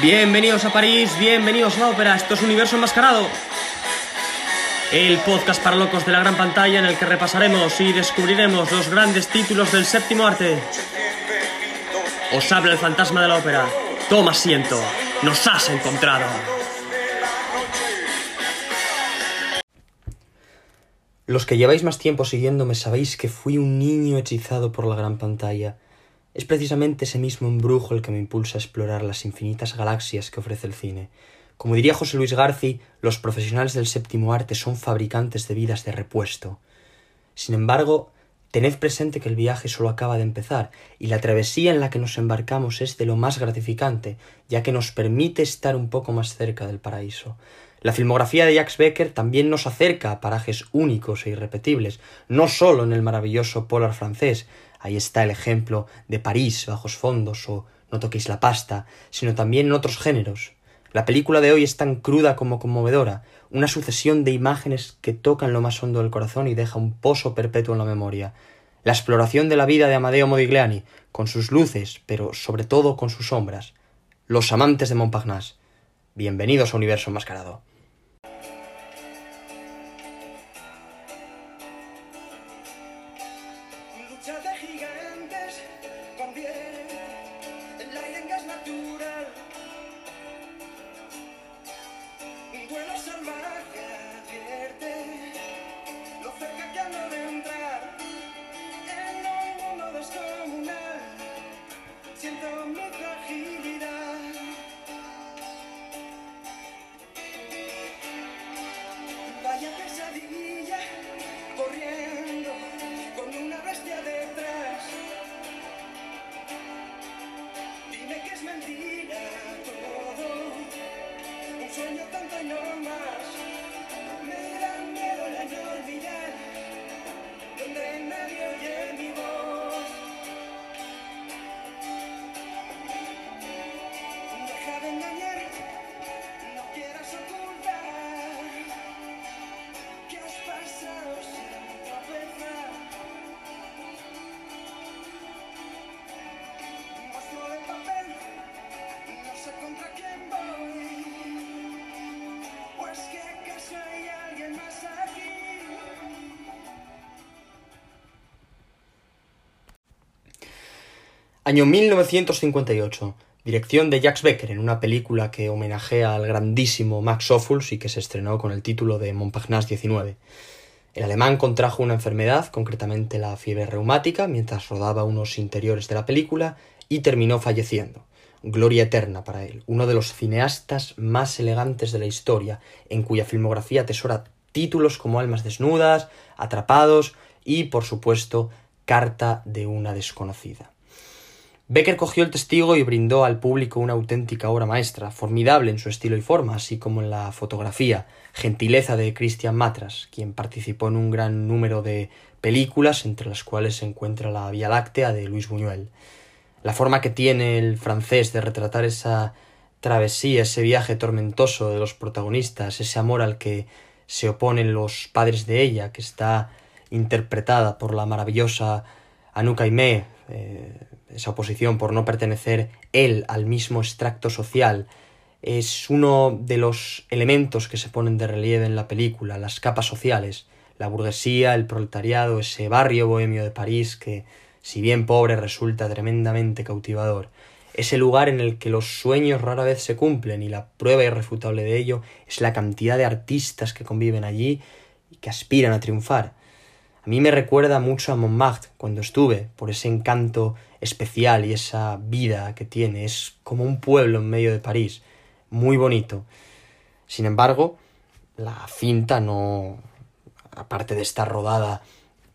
Bienvenidos a París, bienvenidos a la ópera, esto es Universo Enmascarado. El podcast para locos de la gran pantalla en el que repasaremos y descubriremos los grandes títulos del séptimo arte. Os habla el fantasma de la ópera. Toma asiento, nos has encontrado. Los que lleváis más tiempo siguiéndome sabéis que fui un niño hechizado por la gran pantalla. Es precisamente ese mismo embrujo el que me impulsa a explorar las infinitas galaxias que ofrece el cine. Como diría José Luis Garci, los profesionales del séptimo arte son fabricantes de vidas de repuesto. Sin embargo, tened presente que el viaje solo acaba de empezar y la travesía en la que nos embarcamos es de lo más gratificante, ya que nos permite estar un poco más cerca del paraíso. La filmografía de Jacques Becker también nos acerca a parajes únicos e irrepetibles, no solo en el maravilloso polar francés, ahí está el ejemplo de París, bajos fondos o No toquéis la pasta, sino también en otros géneros. La película de hoy es tan cruda como conmovedora, una sucesión de imágenes que tocan lo más hondo del corazón y deja un pozo perpetuo en la memoria. La exploración de la vida de Amadeo Modigliani, con sus luces, pero sobre todo con sus sombras. Los amantes de Montparnasse. Bienvenidos a Universo Enmascarado. Año 1958. Dirección de Jacques Becker en una película que homenajea al grandísimo Max Ophuls y que se estrenó con el título de Montparnasse 19. El alemán contrajo una enfermedad, concretamente la fiebre reumática, mientras rodaba unos interiores de la película y terminó falleciendo. Gloria eterna para él, uno de los cineastas más elegantes de la historia, en cuya filmografía atesora títulos como Almas desnudas, Atrapados y, por supuesto, Carta de una desconocida. Becker cogió el testigo y brindó al público una auténtica obra maestra, formidable en su estilo y forma, así como en la fotografía, gentileza de Christian Matras, quien participó en un gran número de películas, entre las cuales se encuentra La Vía Láctea de Luis Buñuel. La forma que tiene el francés de retratar esa travesía, ese viaje tormentoso de los protagonistas, ese amor al que se oponen los padres de ella, que está interpretada por la maravillosa Anouk Aimée, eh, esa oposición por no pertenecer él al mismo extracto social, es uno de los elementos que se ponen de relieve en la película, las capas sociales, la burguesía, el proletariado, ese barrio bohemio de París que, si bien pobre, resulta tremendamente cautivador. Ese lugar en el que los sueños rara vez se cumplen y la prueba irrefutable de ello es la cantidad de artistas que conviven allí y que aspiran a triunfar. A mí me recuerda mucho a Montmartre cuando estuve, por ese encanto especial y esa vida que tiene. Es como un pueblo en medio de París, muy bonito. Sin embargo, la cinta no, aparte de estar rodada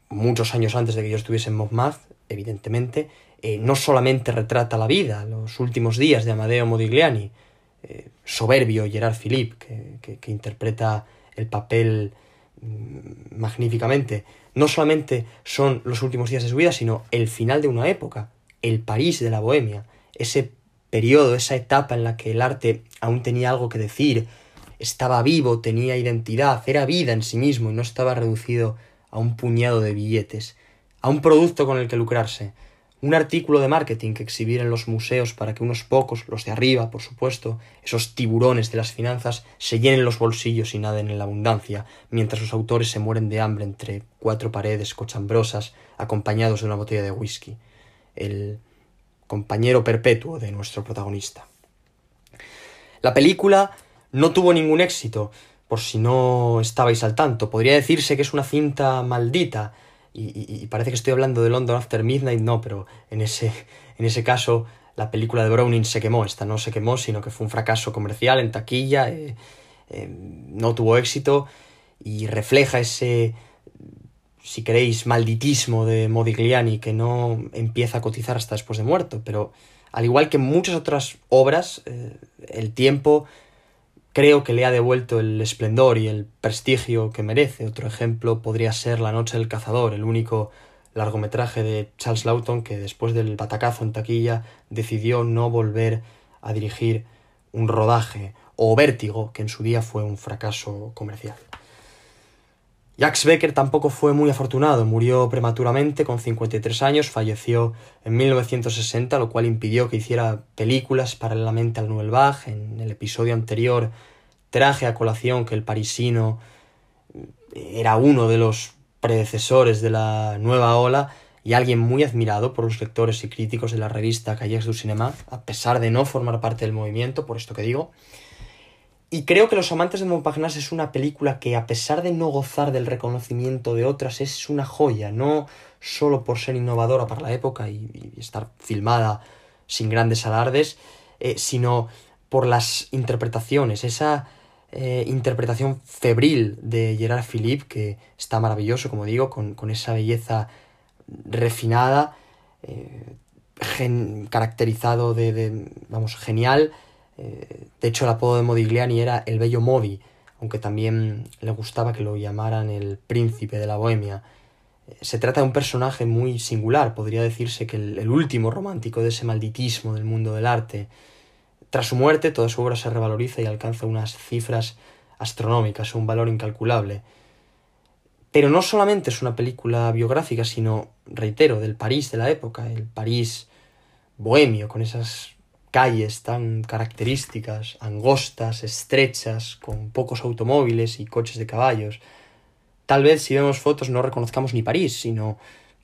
muchos años antes de que yo estuviese en Montmartre, evidentemente, eh, no solamente retrata la vida, los últimos días de Amadeo Modigliani, eh, soberbio Gerard Philippe, que, que, interpreta el papel mm, magníficamente, no solamente son los últimos días de su vida, sino el final de una época, el París de la Bohemia, ese periodo, esa etapa en la que el arte aún tenía algo que decir, estaba vivo, tenía identidad, era vida en sí mismo y no estaba reducido a un puñado de billetes, a un producto con el que lucrarse. Un artículo de marketing que exhibir en los museos para que unos pocos, los de arriba, por supuesto, esos tiburones de las finanzas, se llenen los bolsillos y naden en la abundancia, mientras sus autores se mueren de hambre entre cuatro paredes cochambrosas, acompañados de una botella de whisky. El compañero perpetuo de nuestro protagonista. La película no tuvo ningún éxito, por si no estabais al tanto. Podría decirse que es una cinta maldita, y, parece que estoy hablando de London After Midnight, no, pero en ese, en ese caso la película de Browning se quemó, esta no se quemó, sino que fue un fracaso comercial en taquilla, eh, eh, no tuvo éxito y refleja ese, si queréis, malditismo de Modigliani que no empieza a cotizar hasta después de muerto, pero al igual que muchas otras obras, eh, el tiempo creo que le ha devuelto el esplendor y el prestigio que merece. Otro ejemplo podría ser La Noche del Cazador, el único largometraje de Charles Lawton que después del batacazo en taquilla decidió no volver a dirigir un rodaje, o Vértigo, que en su día fue un fracaso comercial. Jacques Becker tampoco fue muy afortunado, murió prematuramente con 53 años, falleció en 1960, lo cual impidió que hiciera películas paralelamente al Nouvelle Vague. En el episodio anterior traje a colación que el parisino era uno de los predecesores de la nueva ola y alguien muy admirado por los lectores y críticos de la revista Cahiers du Cinéma, a pesar de no formar parte del movimiento, por esto que digo. Y creo que Los amantes de Montparnasse es una película que, a pesar de no gozar del reconocimiento de otras, es una joya, no solo por ser innovadora para la época y, estar filmada sin grandes alardes, eh, sino por las interpretaciones, esa eh, interpretación febril de Gerard Philippe, que está maravilloso, como digo, con, con esa belleza refinada, eh, caracterizado de, de, vamos, genial, eh, de hecho, el apodo de Modigliani era el bello Modi, aunque también le gustaba que lo llamaran el príncipe de la bohemia. Eh, se trata de un personaje muy singular, podría decirse que el, el, último romántico de ese malditismo del mundo del arte. Tras su muerte, toda su obra se revaloriza y alcanza unas cifras astronómicas, un valor incalculable. Pero no solamente es una película biográfica, sino, reitero, del París de la época, el París bohemio, con esas calles tan características, angostas, estrechas, con pocos automóviles y coches de caballos. Tal vez si vemos fotos no reconozcamos ni París, sino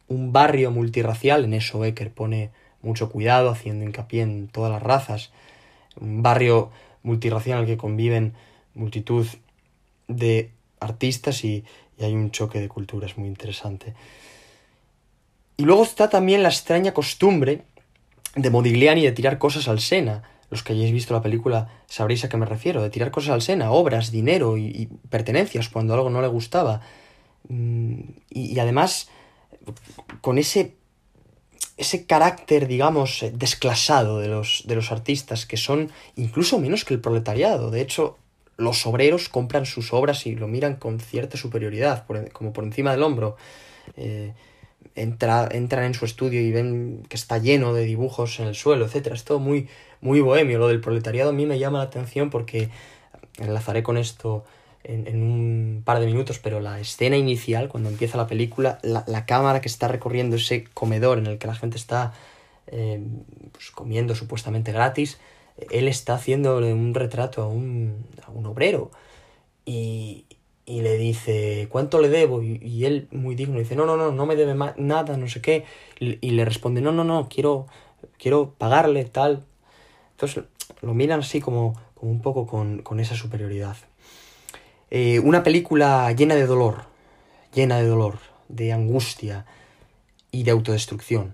un barrio multirracial, en eso Becker pone mucho cuidado, haciendo hincapié en todas las razas, un barrio multirracial en el que conviven multitud de artistas y hay un choque de culturas muy interesante. Y luego está también la extraña costumbre de Modigliani de tirar cosas al Sena. Los que hayáis visto la película sabréis a qué me refiero, de tirar cosas al Sena, obras, dinero y, pertenencias cuando algo no le gustaba. Mm, y, además, con ese, ese carácter, digamos, desclasado de los, de los artistas, que son incluso menos que el proletariado. De hecho, los obreros compran sus obras y lo miran con cierta superioridad, por, como por encima del hombro. Eh, entra, entran en su estudio y ven que está lleno de dibujos en el suelo, etcétera. Es todo muy, muy bohemio. Lo del proletariado a mí me llama la atención porque enlazaré con esto en, en un par de minutos, pero la escena inicial, cuando empieza la película, la, la cámara que está recorriendo ese comedor en el que la gente está eh, pues comiendo supuestamente gratis, él está haciendo un retrato a un, a un obrero. Y, y le dice, ¿cuánto le debo? Y, él, muy digno, dice, no, no, no, no me debe nada, no sé qué. Y, y, le responde, no, no, no, quiero, quiero pagarle tal. Entonces lo miran así como, como un poco con, con esa superioridad. Eh, una película llena de dolor, llena de dolor, de angustia y de autodestrucción.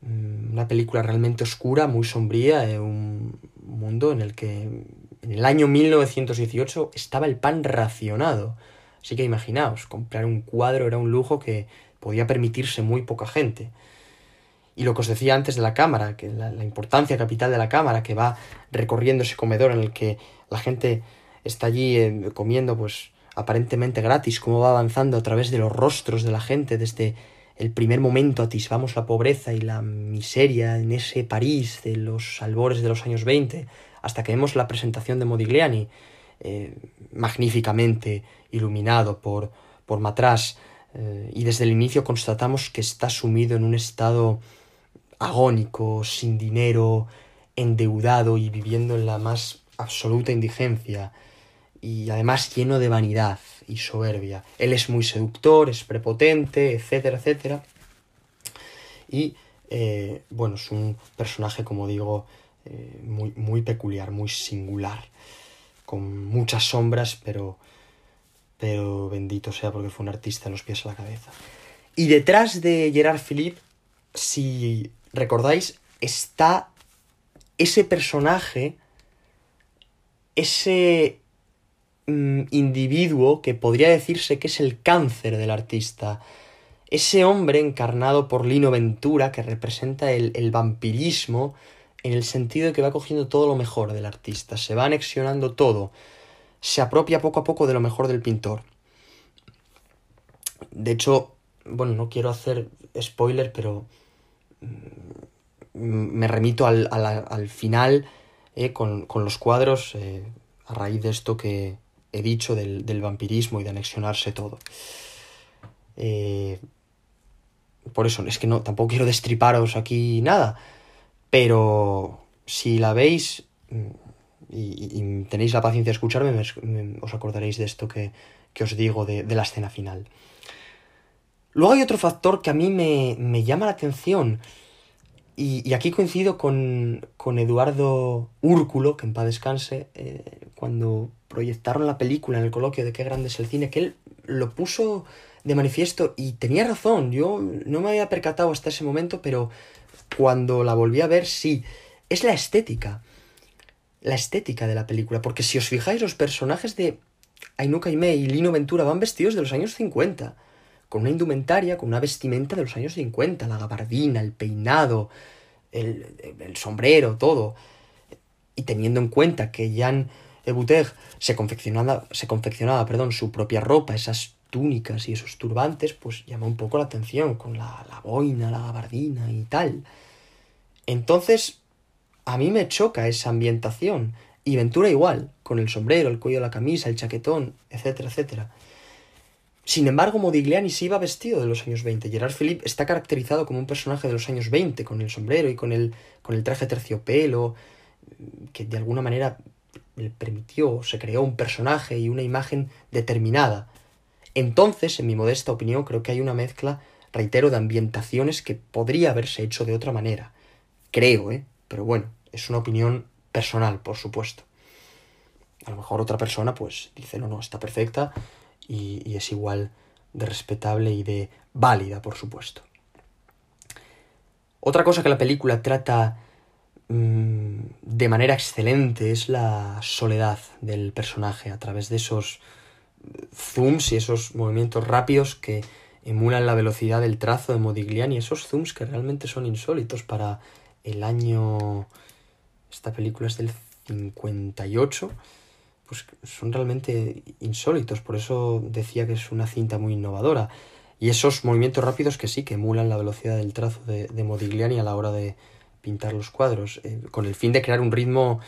Mm, una película realmente oscura, muy sombría, eh, un mundo en el que en el año 1918 estaba el pan racionado. Así que imaginaos, comprar un cuadro era un lujo que podía permitirse muy poca gente. Y lo que os decía antes de la cámara, que la, importancia capital de la cámara, que va recorriendo ese comedor en el que la gente está allí eh, comiendo, pues aparentemente gratis, cómo va avanzando a través de los rostros de la gente desde el primer momento atisbamos la pobreza y la miseria en ese París de los albores de los años 20, hasta que vemos la presentación de Modigliani, eh, magníficamente iluminado por, por Matras, eh, y desde el inicio constatamos que está sumido en un estado agónico, sin dinero, endeudado y viviendo en la más absoluta indigencia y además lleno de vanidad y soberbia. Él es muy seductor, es prepotente, etcétera, etcétera. Y eh, bueno, es un personaje, como digo, eh, muy, muy peculiar, muy singular, con muchas sombras, pero, pero bendito sea porque fue un artista en los pies a la cabeza. Y detrás de Gerard Philippe, si recordáis, está ese personaje, ese mm, individuo que podría decirse que es el cáncer del artista. Ese hombre encarnado por Lino Ventura que representa el, el vampirismo en el sentido de que va cogiendo todo lo mejor del artista, se va anexionando todo, se apropia poco a poco de lo mejor del pintor. De hecho, bueno, no quiero hacer spoiler, pero mm, me remito al, al- al final eh, con, con los cuadros eh, a raíz de esto que he dicho del, del vampirismo y de anexionarse todo. Eh, por eso, es que no, tampoco quiero destriparos aquí nada, pero si la veis mm, y, tenéis la paciencia de escucharme, me es- me- os acordaréis de esto que, que os digo de, de la escena final. Luego hay otro factor que a mí me, me llama la atención. Y, y aquí coincido con, con Eduardo Úrculo, que en paz descanse, eh, cuando proyectaron la película en el coloquio de Qué grande es el cine, que él lo puso de manifiesto y tenía razón. Yo no me había percatado hasta ese momento, pero cuando la volví a ver, sí. Es la estética. La estética de la película. Porque si os fijáis, los personajes de Ainuka Ime y Lino Ventura van vestidos de los años 50 con una indumentaria, con una vestimenta de los años 50, la gabardina, el peinado, el, el sombrero, todo. Y teniendo en cuenta que Jan Ebuteg se confeccionaba, se confeccionaba perdón, su propia ropa, esas túnicas y esos turbantes, pues llama un poco la atención con la, la boina, la gabardina y tal. Entonces, a mí me choca esa ambientación. Y Ventura igual, con el sombrero, el cuello de la camisa, el chaquetón, etcétera, etcétera. Sin embargo, Modigliani sí iba vestido de los años 20. Gerard Philippe está caracterizado como un personaje de los años 20, con el sombrero y con el, con el traje terciopelo, que de alguna manera le permitió, se creó un personaje y una imagen determinada. Entonces, en mi modesta opinión, creo que hay una mezcla, reitero, de ambientaciones que podría haberse hecho de otra manera. Creo, ¿eh? Pero bueno, es una opinión personal, por supuesto. A lo mejor otra persona, pues, dice, no, no, está perfecta y, y es igual de respetable y de válida, por supuesto. Otra cosa que la película trata mm, de manera excelente es la soledad del personaje a través de esos zooms y esos movimientos rápidos que emulan la velocidad del trazo de Modigliani, esos zooms que realmente son insólitos para el año... Esta película es del 58, pues son realmente insólitos, por eso decía que es una cinta muy innovadora. Y esos movimientos rápidos que sí, que emulan la velocidad del trazo de, Modigliani a la hora de pintar los cuadros, eh, con el fin de crear un ritmo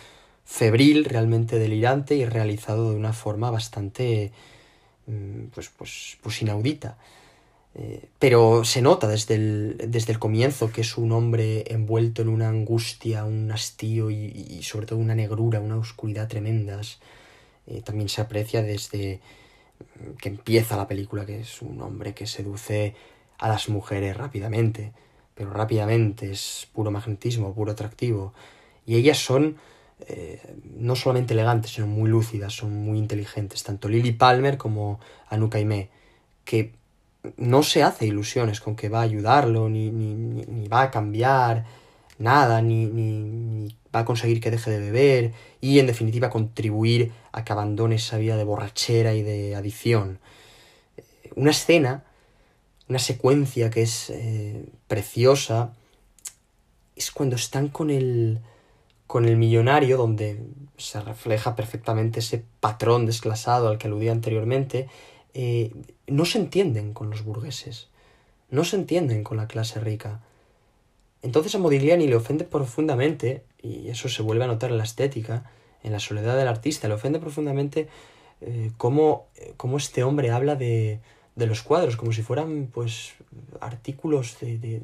febril, realmente delirante y realizado de una forma bastante, mm, pues, pues, pues inaudita. Eh, pero se nota desde el, desde el comienzo que es un hombre envuelto en una angustia, un hastío y, sobre todo una negrura, una oscuridad tremendas. Eh, también se aprecia desde mm, que empieza la película, que es un hombre que seduce a las mujeres rápidamente, pero rápidamente es puro magnetismo, puro atractivo. Y ellas son eh, no solamente elegantes, sino muy lúcidas, son muy inteligentes, tanto Lily Palmer como Anuka Aimee, que no se hace ilusiones con que va a ayudarlo, ni, ni, ni, va a cambiar nada, ni, ni, va a conseguir que deje de beber y en definitiva contribuir a que abandone esa vida de borrachera y de adicción. Una escena, una secuencia que es eh, preciosa, es cuando están con el, con el millonario, donde se refleja perfectamente ese patrón desclasado al que aludía anteriormente, eh, no se entienden con los burgueses, no se entienden con la clase rica. Entonces a Modigliani le ofende profundamente, y eso se vuelve a notar en la estética, en la soledad del artista, le ofende profundamente eh, cómo, cómo, este hombre habla de, de, los cuadros, como si fueran pues artículos de, de,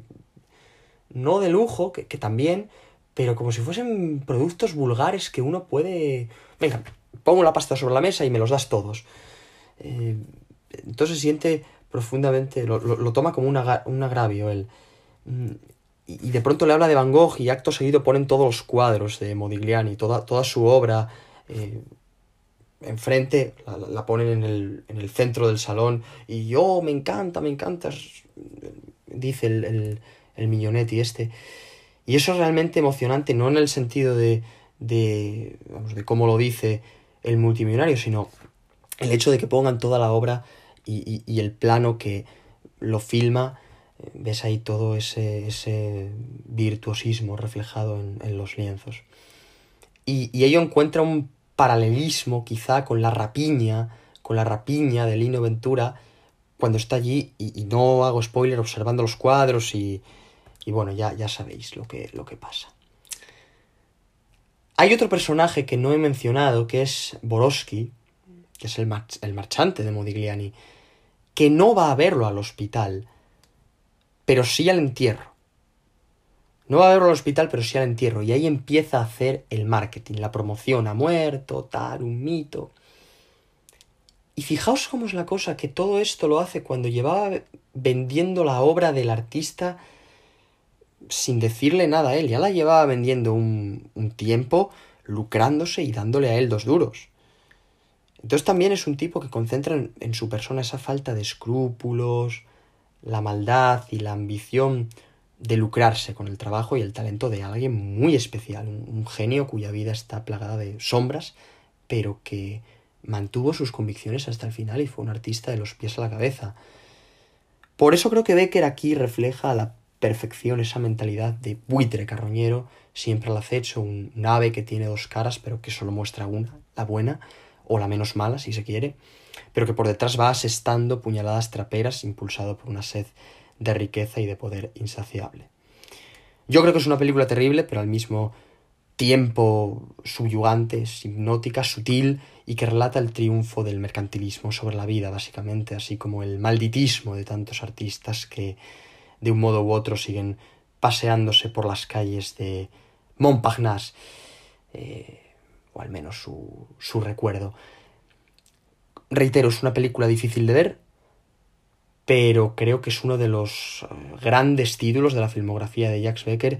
no de lujo, que también, pero como si fuesen productos vulgares que uno puede... Venga, pongo la pasta sobre la mesa y me los das todos. Eh, entonces siente profundamente, lo, lo, lo toma como un, agravio él. Mm, Y, de pronto le habla de Van Gogh y acto seguido ponen todos los cuadros de Modigliani, toda, toda su obra eh, enfrente, la, la ponen en el, en el centro del salón y yo me encanta, me encanta, dice el, el, el Millonetti este. Y eso es realmente emocionante, no en el sentido de, de, vamos, de cómo lo dice el multimillonario, sino el hecho de que pongan toda la obra y, y, el plano que lo filma, eh, ves ahí todo ese, ese virtuosismo reflejado en, en los lienzos. Y, y, ello encuentra un paralelismo quizá con la rapiña, con la rapiña de Lino Ventura cuando está allí, y, y no hago spoiler, observando los cuadros y, y bueno, ya, ya sabéis lo que, lo que pasa. Hay otro personaje que no he mencionado, que es Borowski, que es el, el marchante de Modigliani, que no va a verlo al hospital, pero sí al entierro. No va a verlo al hospital, pero sí al entierro. Y ahí empieza a hacer el marketing, la promoción. Ha muerto, tal, un mito. Y fijaos cómo es la cosa, que todo esto lo hace cuando llevaba vendiendo la obra del artista sin decirle nada a él. Ya la llevaba vendiendo un, un tiempo, lucrándose y dándole a él dos duros. Entonces también es un tipo que concentra en, su persona esa falta de escrúpulos, la maldad y la ambición de lucrarse con el trabajo y el talento de alguien muy especial, un, un, genio cuya vida está plagada de sombras, pero que mantuvo sus convicciones hasta el final y fue un artista de los pies a la cabeza. Por eso creo que Becker aquí refleja la perfección esa mentalidad de buitre carroñero, siempre al acecho, un, ave que tiene dos caras, pero que solo muestra una, la buena, o la menos mala, si se quiere, pero que por detrás va asestando puñaladas traperas impulsado por una sed de riqueza y de poder insaciable. Yo creo que es una película terrible, pero al mismo tiempo subyugante, hipnótica, sutil y que relata el triunfo del mercantilismo sobre la vida, básicamente, así como el malditismo de tantos artistas que de un modo u otro siguen paseándose por las calles de Montparnasse, eh, o al menos su, su recuerdo. Reitero, es una película difícil de ver, pero creo que es uno de los grandes títulos de la filmografía de Jacques Becker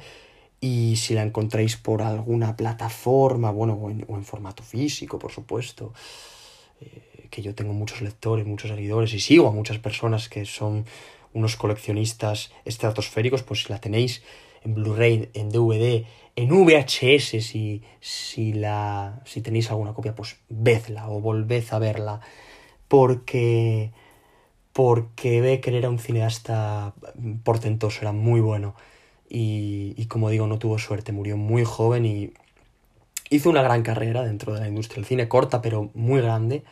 y si la encontráis por alguna plataforma, bueno, o en, o en formato físico, por supuesto, eh, que yo tengo muchos lectores, muchos seguidores y sigo a muchas personas que son unos coleccionistas estratosféricos, pues si la tenéis en Blu-ray, en DVD, en VHS, si, si, la, si tenéis alguna copia, pues vedla o volved a verla, porque porque Becker era un cineasta portentoso, era muy bueno. Y, y, como digo, no tuvo suerte, murió muy joven y hizo una gran carrera dentro de la industria del cine, corta pero muy grande,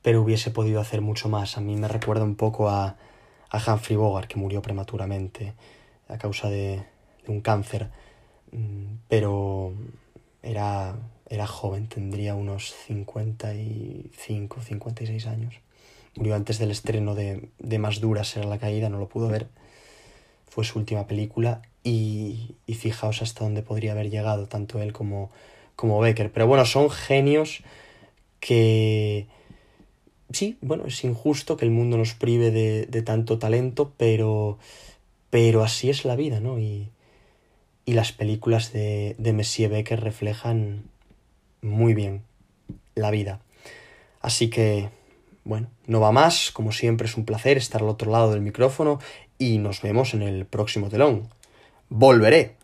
pero hubiese podido hacer mucho más. A mí me recuerda un poco a, a Humphrey Bogart, que murió prematuramente a causa de, un cáncer, pero era, era joven, tendría unos 55, 56 años murió antes del estreno de, de Más dura será la caída, no lo pudo ver. Fue su última película y, y, fijaos hasta dónde podría haber llegado tanto él como, como Becker. Pero bueno, son genios que... Sí, bueno, es injusto que el mundo nos prive de, de tanto talento, pero, pero así es la vida, ¿no? Y, y las películas de, de Messier Becker reflejan muy bien la vida. Así que bueno, no va más, como siempre es un placer estar al otro lado del micrófono y nos vemos en el próximo telón. Volveré.